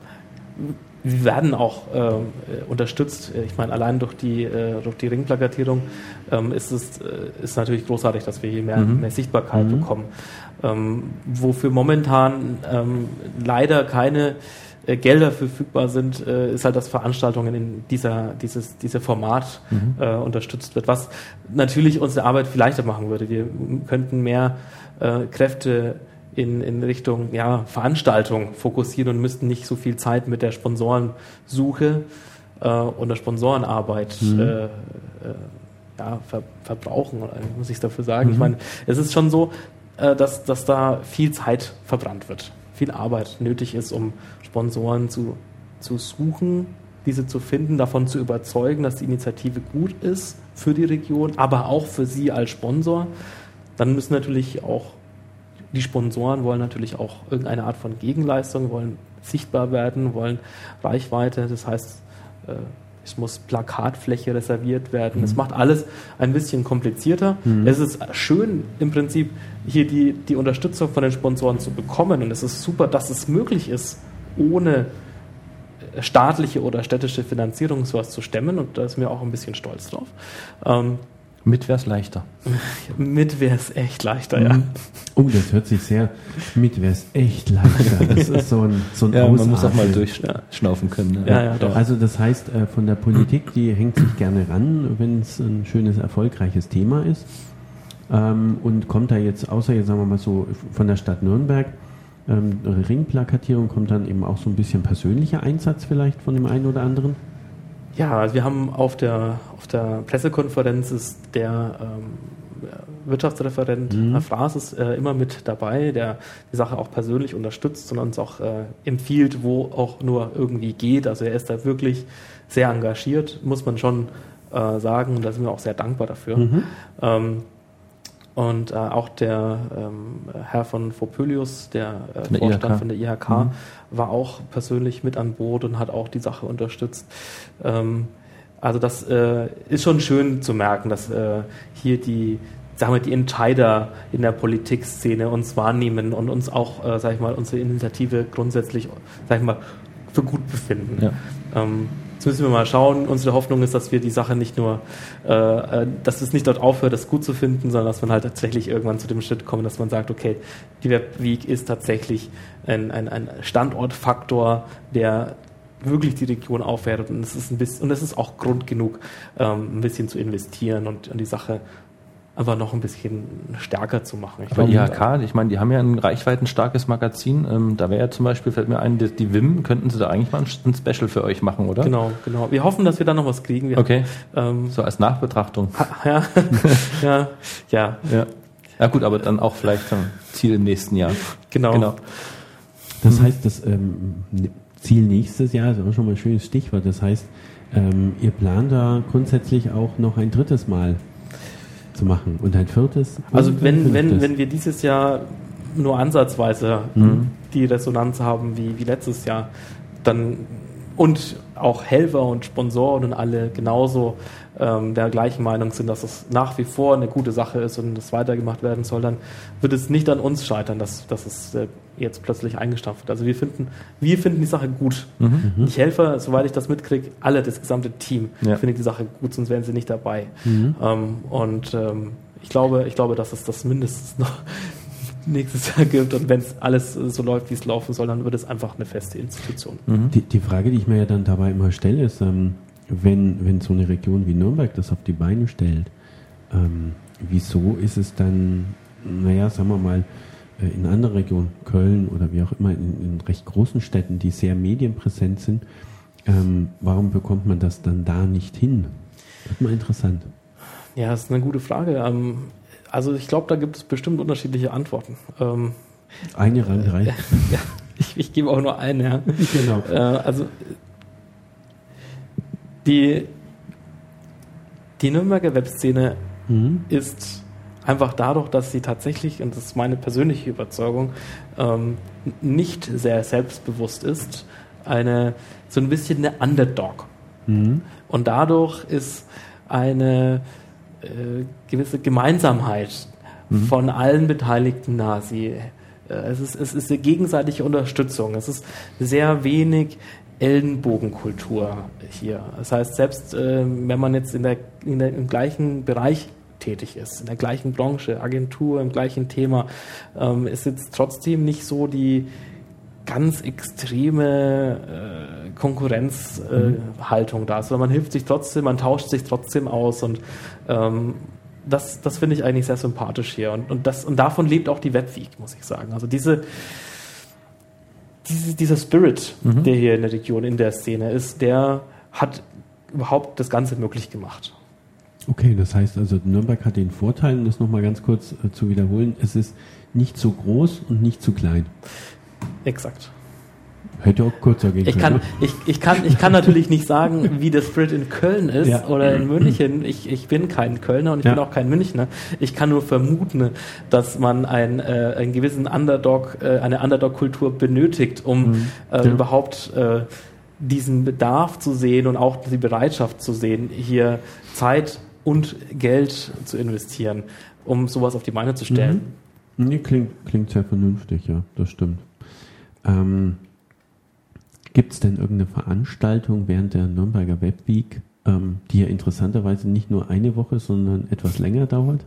wir werden auch ähm, unterstützt. Ich meine, allein durch die, äh, durch die Ringplakatierung ähm, ist es äh, ist natürlich großartig, dass wir hier mehr, mhm. mehr Sichtbarkeit mhm. bekommen. Ähm, wofür momentan ähm, leider keine äh, Gelder verfügbar sind, äh, ist halt, dass Veranstaltungen in dieser, dieses, dieser Format mhm. äh, unterstützt wird, was natürlich unsere Arbeit viel leichter machen würde. Wir könnten mehr äh, Kräfte in, in Richtung ja, Veranstaltung fokussieren und müssten nicht so viel Zeit mit der Sponsorensuche äh, und der Sponsorenarbeit mhm. äh, äh, ja, ver, verbrauchen, muss ich dafür sagen. Mhm. Ich meine, es ist schon so, äh, dass, dass da viel Zeit verbrannt wird, viel Arbeit nötig ist, um Sponsoren zu, zu suchen, diese zu finden, davon zu überzeugen, dass die Initiative gut ist für die Region, aber auch für Sie als Sponsor. Dann müssen natürlich auch die Sponsoren wollen natürlich auch irgendeine Art von Gegenleistung, wollen sichtbar werden, wollen Reichweite. Das heißt, äh, es muss Plakatfläche reserviert werden. Mhm. Es macht alles ein bisschen komplizierter. Mhm. Es ist schön im Prinzip hier die, die Unterstützung von den Sponsoren zu bekommen und es ist super, dass es möglich ist, ohne äh, staatliche oder städtische Finanzierung sowas zu stemmen und da ist mir auch ein bisschen stolz drauf.
Ähm, mit wäre es leichter. *laughs*
Mit wäre es echt leichter, ja. Mhm.
Oh, das hört sich sehr. Mit wäre es echt leichter. Das ist so ein, so ein
ja, Man muss auch mal durchschnaufen können.
Ne? Ja, ja, doch. Also das heißt, äh, von der Politik, die hängt sich gerne ran, wenn es ein schönes, erfolgreiches Thema ist. Ähm, und kommt da jetzt, außer jetzt sagen wir mal so von der Stadt Nürnberg, ähm, Ringplakatierung kommt dann eben auch so ein bisschen persönlicher Einsatz vielleicht von dem einen oder anderen?
Ja, also wir haben auf der, auf der Pressekonferenz ist der ähm, Wirtschaftsreferent mhm. Herr Fraß ist äh, immer mit dabei, der die Sache auch persönlich unterstützt und uns auch äh, empfiehlt, wo auch nur irgendwie geht. Also er ist da wirklich sehr engagiert, muss man schon äh, sagen. Und da sind wir auch sehr dankbar dafür. Mhm. Ähm, und äh, auch der ähm, Herr von Fopölius, der, äh, von Vorstand IHK. von der IHK, mhm. war auch persönlich mit an Bord und hat auch die Sache unterstützt. Ähm, also das äh, ist schon schön zu merken, dass äh, hier die, sagen wir, die Entscheider in der Politikszene uns wahrnehmen und uns auch, äh, sag ich mal, unsere Initiative grundsätzlich, sag ich mal, für gut befinden. Ja. Ähm, Jetzt müssen wir mal schauen. Unsere Hoffnung ist, dass wir die Sache nicht nur, äh, äh, dass es nicht dort aufhört, das gut zu finden, sondern dass man halt tatsächlich irgendwann zu dem Schritt kommt, dass man sagt, okay, die Webweek ist tatsächlich ein, ein, ein Standortfaktor, der wirklich die Region aufwertet und es ist ein bisschen und es ist auch Grund genug, ähm, ein bisschen zu investieren und, und die Sache aber noch ein bisschen stärker zu machen.
Ich aber IHK, ich meine, die haben ja ein reichweitenstarkes Magazin. Ähm, da wäre ja zum Beispiel, fällt mir ein, die, die WIM, könnten sie da eigentlich mal ein, Special für euch machen, oder?
Genau, genau. Wir hoffen, dass wir da noch was kriegen. Wir
okay. Haben, ähm, so als Nachbetrachtung.
Ja, *laughs* ja, ja.
ja. Ja gut, aber dann auch vielleicht ein Ziel im nächsten Jahr.
Genau. genau.
Das heißt, das ähm, Ziel nächstes Jahr ist auch schon mal ein schönes Stichwort. Das heißt, ähm, ihr plant da grundsätzlich auch noch ein drittes Mal zu machen. Und ein viertes?
Also wenn, wenn, wenn wir dieses Jahr nur ansatzweise mhm. die Resonanz haben wie, wie letztes Jahr, dann und auch Helfer und Sponsoren und alle genauso ähm, der gleichen Meinung sind, dass es nach wie vor eine gute Sache ist und es weitergemacht werden soll, dann wird es nicht an uns scheitern, dass, dass es äh, jetzt plötzlich eingestampft wird. Also wir finden, wir finden die Sache gut. Mhm. Ich helfe, soweit ich das mitkriege, alle, das gesamte Team ja. findet die Sache gut, sonst wären sie nicht dabei. Mhm. Ähm, und ähm, ich glaube, ich glaube, dass es das mindestens noch *laughs* nächstes Jahr gibt und wenn es alles so läuft, wie es laufen soll, dann wird es einfach eine feste Institution.
Mhm. Die, die, Frage, die ich mir ja dann dabei immer stelle, ist, ähm, wenn, wenn so eine Region wie Nürnberg das auf die Beine stellt, ähm, wieso ist es dann, naja, sagen wir mal, äh, in anderen Regionen, Köln oder wie auch immer, in, in recht großen Städten, die sehr medienpräsent sind, ähm, warum bekommt man das dann da nicht hin? Das ist mal interessant.
Ja, das ist eine gute Frage. Ähm, also ich glaube, da gibt es bestimmt unterschiedliche Antworten. Ähm,
Eine Rangerei. *laughs*
ja, ich, ich gebe auch nur eine. Ja.
genau.
Äh, also die, die Nürnberger Webszene
Mhm.
ist einfach dadurch, dass sie tatsächlich, und das ist meine persönliche Überzeugung, ähm, nicht sehr selbstbewusst ist, eine so ein bisschen eine Underdog.
Mhm.
Und dadurch ist eine äh, gewisse Gemeinsamkeit von allen Beteiligten da. Sie, äh, es, ist, es ist eine gegenseitige Unterstützung. Es ist sehr wenig Ellenbogenkultur hier. Das heißt, selbst äh, wenn man jetzt in der, in der, im gleichen Bereich tätig ist, in der gleichen Branche, Agentur, im gleichen Thema, ähm, ist jetzt trotzdem nicht so die ganz extreme äh, Konkurrenzhaltung äh, Haltung da, sondern man hilft sich trotzdem, man tauscht sich trotzdem aus und ähm, das, das finde ich eigentlich sehr sympathisch hier und, und, das, und davon lebt auch die Webweek, muss ich sagen. Also diese, diese, dieser Spirit, der hier in der Region, in der Szene ist, der hat überhaupt das Ganze möglich gemacht.
Okay, das heißt also, Nürnberg hat den Vorteil, um das nochmal ganz kurz äh, zu wiederholen, es ist nicht zu groß und nicht zu klein.
Exakt.
Hätte auch kürzer gehen
Ich
können.
kann, ich, ich, kann, ich kann natürlich nicht sagen, wie der Spirit in Köln ist
Ja.
oder in München. Ich, ich bin kein Kölner und ich
Ja.
bin auch kein Münchner. Ich kann nur vermuten, dass man ein, äh, einen gewissen Underdog, äh, eine Underdog-Kultur benötigt, um
Mhm.
äh,
Ja.
überhaupt äh, diesen Bedarf zu sehen und auch die Bereitschaft zu sehen, hier Zeit und Geld zu investieren, um sowas auf die Beine zu stellen.
Nee, klingt, klingt sehr vernünftig, ja, das stimmt. Ähm, Gibt es denn irgendeine Veranstaltung während der Nürnberger Webweek, ähm, die ja interessanterweise nicht nur eine Woche, sondern etwas länger dauert?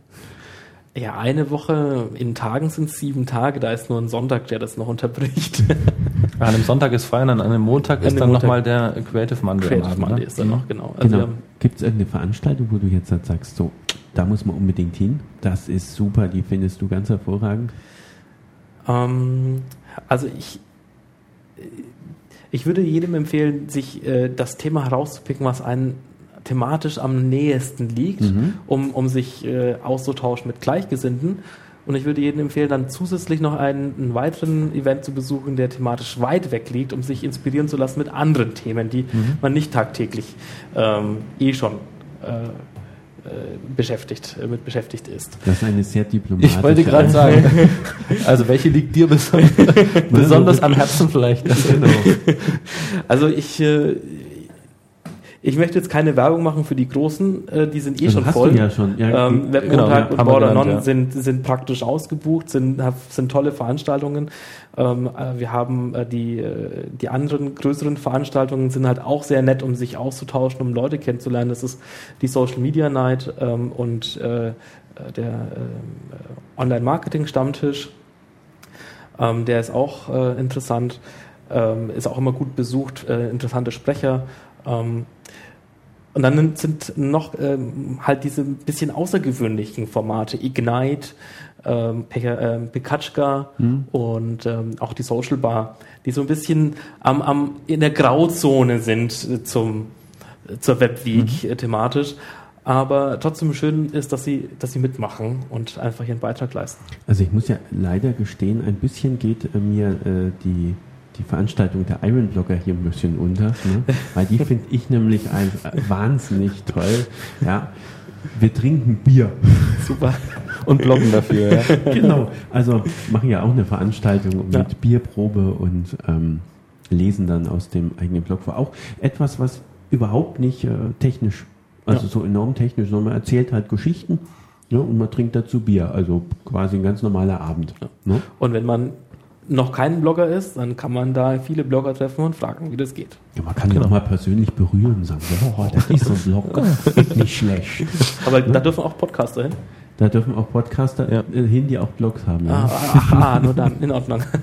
Ja, eine Woche in Tagen sind es sieben Tage, da ist nur ein Sonntag, der das noch unterbricht. *laughs*
An einem Sonntag ist frei und an einem Montag
An
ist dann nochmal der Creative Monday.
Creative
Abend,
Monday
ne?
ist dann noch, genau. Also
genau. Gibt es irgendeine Veranstaltung, wo du jetzt halt sagst, so, da muss man unbedingt hin, das ist super, die findest du ganz hervorragend?
ähm, also ich, ich würde jedem empfehlen, sich äh, das Thema herauszupicken, was einen thematisch am nähesten liegt,
Mhm.
um, um sich äh, auszutauschen mit Gleichgesinnten. Und ich würde jedem empfehlen, dann zusätzlich noch einen, einen weiteren Event zu besuchen, der thematisch weit weg liegt, um sich inspirieren zu lassen mit anderen Themen, die
Mhm.
man nicht tagtäglich ähm, eh schon äh, beschäftigt, äh, mit beschäftigt ist.
Das ist eine sehr diplomatische
Ich wollte gerade sagen, *laughs* also welche liegt dir besonders, *laughs* besonders am Herzen vielleicht? *laughs*
Genau.
Also ich, äh, ich möchte jetzt keine Werbung machen für die Großen, äh, die sind eh
Also
schon
hast
voll.
du ja schon. Ja,
ähm,
genau,
ja,
und Border
gelernt,
Non
ja.
sind, sind praktisch ausgebucht, sind, sind tolle Veranstaltungen. Ähm, äh, wir haben äh, die, äh, die anderen größeren Veranstaltungen sind halt auch sehr nett, um sich auszutauschen, um Leute kennenzulernen. Das ist die Social Media Night ähm, und äh, der äh, Online-Marketing-Stammtisch. Ähm, der ist auch äh, interessant, ähm, ist auch immer gut besucht, interessante Sprecher. Ähm, und dann sind noch ähm, halt diese bisschen außergewöhnlichen Formate, Ignite, ähm, Pe ähm, Pekatschka und ähm, auch die Social Bar, die so ein bisschen am, am, in der Grauzone sind äh, zum, äh, zur Webweek äh, thematisch. Aber trotzdem schön ist, dass sie, dass sie mitmachen und einfach ihren Beitrag leisten.
Also ich muss ja leider gestehen, ein bisschen geht mir äh, die, die Veranstaltung der Iron Blogger hier ein bisschen unter, ne? weil die finde ich nämlich ein, äh, wahnsinnig toll. Ja, wir trinken Bier.
Super.
Und bloggen dafür, ja.
genau. Also machen ja auch eine Veranstaltung mit
Ja.
Bierprobe und ähm, lesen dann aus dem eigenen Blog vor. Auch etwas, was überhaupt nicht äh, technisch, also
Ja.
so enorm technisch, sondern man erzählt halt Geschichten ne, und man trinkt dazu Bier. Also quasi ein ganz normaler Abend. Ne?
Und wenn man noch kein Blogger ist, dann kann man da viele Blogger treffen und fragen, wie das geht.
Ja, man kann ja auch mal persönlich berühren und sagen, oh, das ist so ein Blog, nicht schlecht. *laughs*
Aber da dürfen auch Podcaster hin.
Da dürfen auch Podcaster
Ja.
äh, hin, die auch Blogs haben.
Ah,
Ja,
ah, ah, nur dann, in Ordnung. *laughs*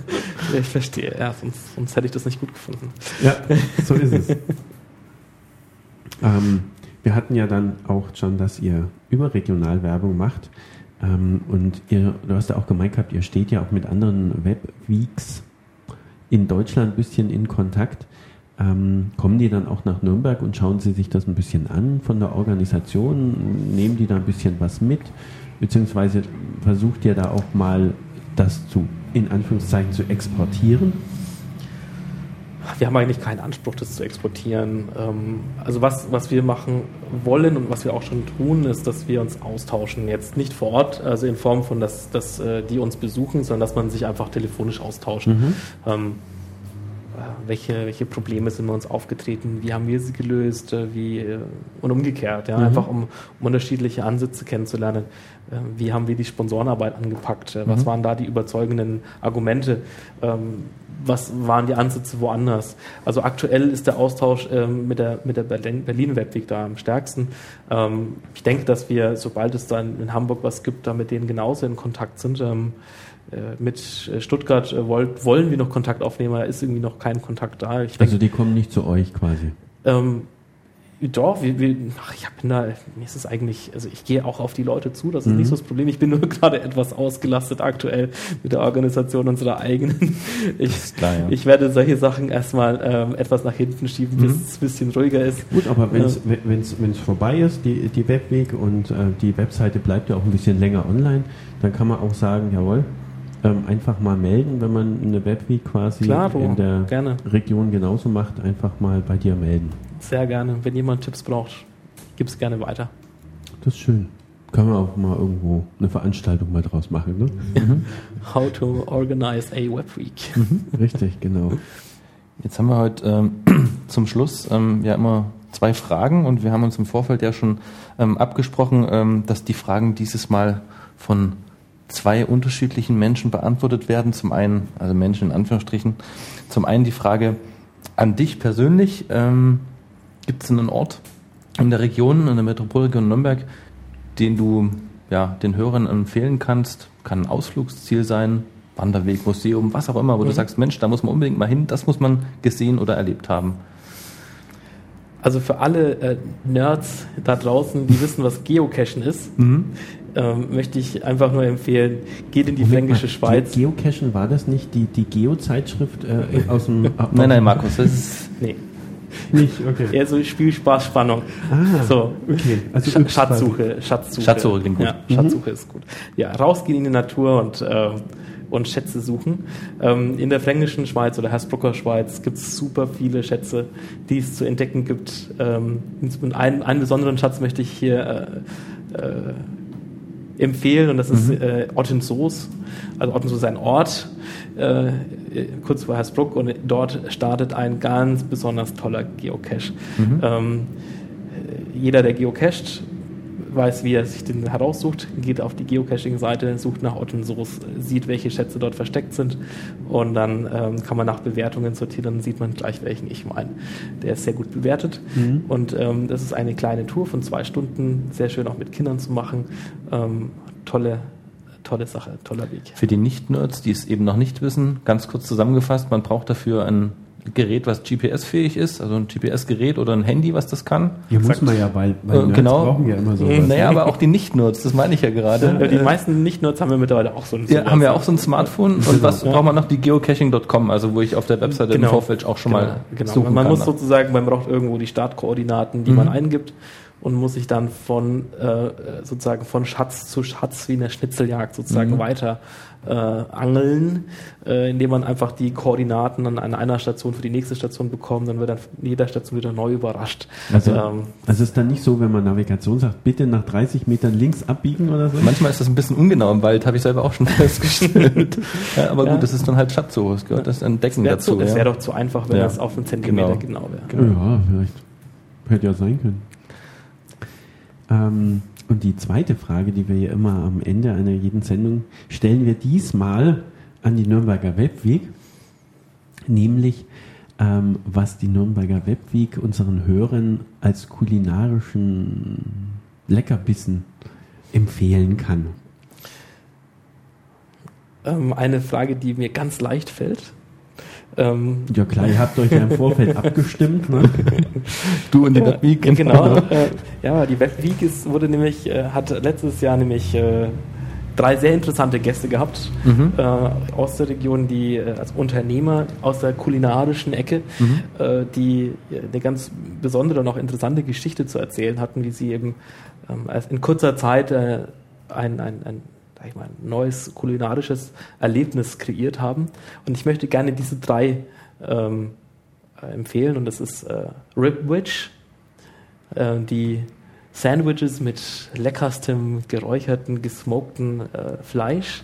Ich verstehe, ja, sonst, sonst hätte ich das nicht gut gefunden.
ja so ist es. ähm, wir hatten ja dann auch schon, dass ihr überregional Werbung macht. Ähm, und ihr, du hast ja auch gemeint gehabt, ihr steht ja auch mit anderen Webweeks in Deutschland ein bisschen in Kontakt. Ähm, kommen die dann auch nach Nürnberg und schauen sie sich das ein bisschen an von der Organisation? Nehmen die da ein bisschen was mit? Beziehungsweise versucht ihr da auch mal das zu, in Anführungszeichen, zu exportieren?
Wir haben eigentlich keinen Anspruch, das zu exportieren. Ähm, also was, was wir machen wollen und was wir auch schon tun, ist, dass wir uns austauschen. Jetzt nicht vor Ort, also in Form von, dass, dass äh, die uns besuchen, sondern dass man sich einfach telefonisch austauscht. Mhm. Ähm, äh, welche, welche Probleme sind bei uns aufgetreten, wie haben wir sie gelöst, äh, wie und umgekehrt, ja, mhm. einfach um, um, unterschiedliche Ansätze kennenzulernen. Wie haben wir die Sponsorenarbeit angepackt? Was mhm. waren da die überzeugenden Argumente? Ähm, was waren die Ansätze woanders. Also aktuell ist der Austausch ähm, mit der, mit der Berlin Webweg da am stärksten. Ähm, ich denke, dass wir, sobald es da in, Hamburg was gibt, da mit denen genauso in Kontakt sind. Ähm, äh, mit Stuttgart äh, wollen wir noch Kontakt aufnehmen, da ist irgendwie noch kein Kontakt da.
Ich also die kommen nicht zu euch quasi?
Ähm, doch, wir, wir, ach, ich bin da, mir ist es eigentlich, also ich gehe auch auf die Leute zu, das ist mhm. nicht so das Problem. Ich bin nur *laughs* gerade etwas ausgelastet aktuell mit der Organisation unserer eigenen. Ich, klar, ja. ich werde solche Sachen erstmal ähm, etwas nach hinten schieben, bis mhm. es ein bisschen ruhiger ist.
Gut, aber wenn es äh, vorbei ist, die, die Webweg und äh, die Webseite bleibt ja auch ein bisschen länger online, dann kann man auch sagen, jawohl, ähm, einfach mal melden, wenn man eine Webweek quasi
Klar,
in der
gerne.
Region genauso macht, einfach mal bei dir melden.
Sehr gerne. Wenn jemand Tipps braucht, gib es gerne weiter.
Das ist schön. Kann man auch mal irgendwo eine Veranstaltung mal draus machen, ne?
Mhm. *laughs* How to organize a Web Week.
Mhm. Richtig, genau.
Jetzt haben wir heute ähm, *clears throat* zum Schluss ähm, ja immer zwei Fragen und wir haben uns im Vorfeld ja schon ähm, abgesprochen, ähm, dass die Fragen dieses Mal von zwei unterschiedlichen Menschen beantwortet werden. Zum einen, also Menschen in Anführungsstrichen, zum einen die Frage an dich persönlich. Ähm, Gibt es einen Ort in der Region, in der Metropolregion Nürnberg, den du ja, den Hörern empfehlen kannst? Kann ein Ausflugsziel sein, Wanderweg, Museum, was auch immer, wo mhm. du sagst, Mensch, da muss man unbedingt mal hin, das muss man gesehen oder erlebt haben.
Also für alle äh, Nerds da draußen, die wissen, was Geocachen ist, mhm. ähm, möchte ich einfach nur empfehlen, geht in die Moment fränkische mal, Schweiz.
Geocachen, war das nicht die, die Geo-Zeitschrift äh, aus dem... *laughs*
nein, nein, Markus, das ist...
Nee. Nicht, okay. Eher so Spielspaß, Spannung.
Ah, so. okay.
Also Sch Schatzsuche, Schatzsuche.
Schatzsuche klingt gut.
Ja, Schatzsuche mhm. ist gut. Ja, rausgehen in die Natur und, äh, und Schätze suchen. Ähm, in der fränkischen Schweiz oder Hersbrucker Schweiz gibt es super viele Schätze, die es zu entdecken gibt. Ähm, und einen, einen besonderen Schatz möchte ich hier äh, äh, empfehlen und das ist mhm. äh, Ottensoos. Also Ottensoos ist ein Ort äh, kurz vor Hersbruck und dort startet ein ganz besonders toller Geocache. Mhm. Ähm, jeder, der geocached, weiß, wie er sich den heraussucht, geht auf die Geocaching-Seite, sucht nach Ottensoos, sieht, welche Schätze dort versteckt sind und dann ähm, kann man nach Bewertungen sortieren, dann sieht man gleich, welchen ich meine. Der ist sehr gut bewertet mhm. und ähm, das ist eine kleine Tour von zwei Stunden, sehr schön auch mit Kindern zu machen, ähm, tolle tolle Sache, toller Weg.
Für die Nicht-Nerds, die es eben noch nicht wissen, ganz kurz zusammengefasst, man braucht dafür ein Gerät, was GPS-fähig ist, also ein GPS-Gerät oder ein Handy, was das kann.
Hier muss man ja, weil,
weil äh, genau. brauchen ja immer so. Naja, aber auch die Nicht-Nerds, das meine ich ja gerade.
Ja, die meisten Nicht-Nerds haben wir mittlerweile auch so
ein Ja, haben wir auch so ein Smartphone. Und was ja. braucht man noch? Die geocaching.com, also wo ich auf der Webseite genau. im Vorfeld auch schon genau. mal
genau. suchen Man kann muss sozusagen, man braucht irgendwo die Startkoordinaten, die mhm. man eingibt und muss sich dann von äh, sozusagen von Schatz zu Schatz wie in der Schnitzeljagd sozusagen mhm. weiter äh, angeln, äh, indem man einfach die Koordinaten an einer Station für die nächste Station bekommt, dann wird dann jeder Station wieder neu überrascht.
Also, ähm, also ist dann nicht so, wenn man Navigation sagt, bitte nach 30 Metern links abbiegen oder so?
Manchmal ist das ein bisschen ungenau im Wald, habe ich selber auch schon *laughs* festgestellt. ja, aber gut, ja. das ist dann halt Schatzsuche, es gehört das Entdecken
das
dazu.
Es wäre doch zu einfach, wenn ja. das auf einen Zentimeter genau, genau wäre. Genau.
Ja, vielleicht hätte ja sein können. Ähm, und die zweite Frage, die wir ja immer am Ende einer jeden Sendung stellen, wir diesmal an die Nürnberger Webweek, nämlich ähm, was die Nürnberger Webweek unseren Hörern als kulinarischen Leckerbissen empfehlen kann.
Ähm, eine Frage, die mir ganz leicht fällt.
Ähm, ja klar, ihr habt euch ja im Vorfeld *laughs* abgestimmt. Ne?
Du und die Webweek. Genau. Äh, ja, die Webweek ist, wurde nämlich, äh, hat letztes Jahr nämlich äh, drei sehr interessante Gäste gehabt
Mhm.
äh, aus der Region, die äh, als Unternehmer aus der kulinarischen Ecke,
Mhm.
äh, die eine ganz besondere und auch interessante Geschichte zu erzählen hatten, wie sie eben ähm, erst in kurzer Zeit äh, ein, ein, ein, sag ich mal, ein neues kulinarisches Erlebnis kreiert haben. Und ich möchte gerne diese drei ähm, äh, empfehlen und das ist äh, Ribwich, äh, die Sandwiches mit leckerstem, geräucherten, gesmokten äh, Fleisch.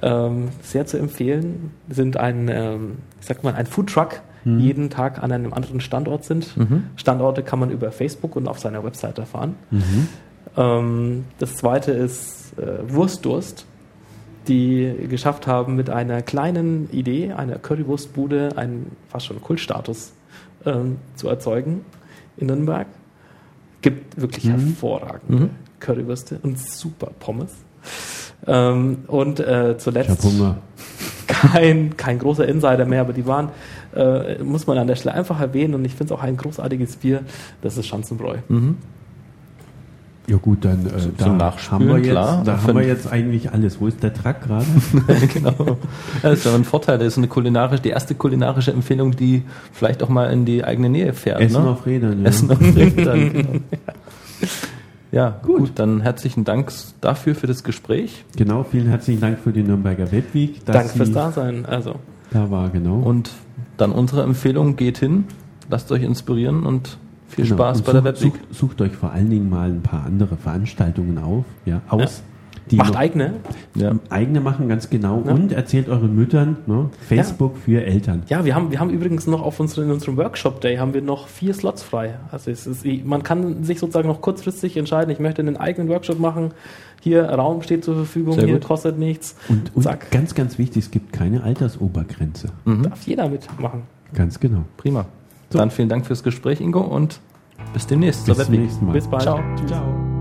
Ähm, sehr zu empfehlen. Sind ein, ähm, ich sag mal, ein Foodtruck,
Mhm.
jeden Tag an einem anderen Standort sind.
Mhm.
Standorte kann man über Facebook und auf seiner Website erfahren.
Mhm.
Ähm, das zweite ist äh, Wurstdurst, die geschafft haben, mit einer kleinen Idee, einer Currywurstbude, einen fast schon Kultstatus ähm, zu erzeugen in Nürnberg. Gibt wirklich
Mhm.
hervorragende
Mhm.
Currywürste und super Pommes. Ähm, und äh, zuletzt *laughs* kein, kein großer Insider mehr, aber die waren, äh, muss man an der Stelle einfach erwähnen und ich finde es auch ein großartiges Bier, das ist Schanzenbräu.
Mhm.
Ja gut, dann äh,
Zum
da haben wir jetzt,
klar.
da haben wir jetzt eigentlich alles. Wo ist der Truck gerade? *laughs*
genau. Das ist ja ein Vorteil. Das ist eine kulinarische, die erste kulinarische Empfehlung, die vielleicht auch mal in die eigene Nähe fährt.
Essen
ne?
auf Rädern. Ja.
Essen auf Rädern, *laughs* genau. Ja, gut. Dann herzlichen Dank dafür für das Gespräch.
Genau, vielen herzlichen Dank für die Nürnberger Webweek.
Danke fürs Dasein. Also,
Da war, genau.
Und dann unsere Empfehlung, geht hin, lasst euch inspirieren und viel
Genau.
Spaß
Und
bei der
sucht,
Webweek.
sucht, sucht euch vor allen Dingen mal ein paar andere Veranstaltungen auf, ja, aus. Die
macht
noch
eigene.
Ja.
eigene machen, ganz genau.
Ja.
Und erzählt euren Müttern, ne? Facebook für Eltern.
Ja, wir haben, wir haben übrigens noch auf unseren, in unserem Workshop Day haben wir noch vier Slots frei. Also es ist, man kann sich sozusagen noch kurzfristig entscheiden, ich möchte einen eigenen Workshop machen. Hier, Raum steht zur Verfügung,
Sehr
hier
gut.
kostet nichts.
Und, und
Zack.
ganz, ganz wichtig, es gibt keine Altersobergrenze.
Mhm.
Darf jeder mitmachen.
Ganz genau.
Prima. Dann vielen Dank fürs Gespräch, Ingo, und bis demnächst
Bis zum
Webweek.
nächsten Mal.
Bis bald.
Ciao.
Ciao.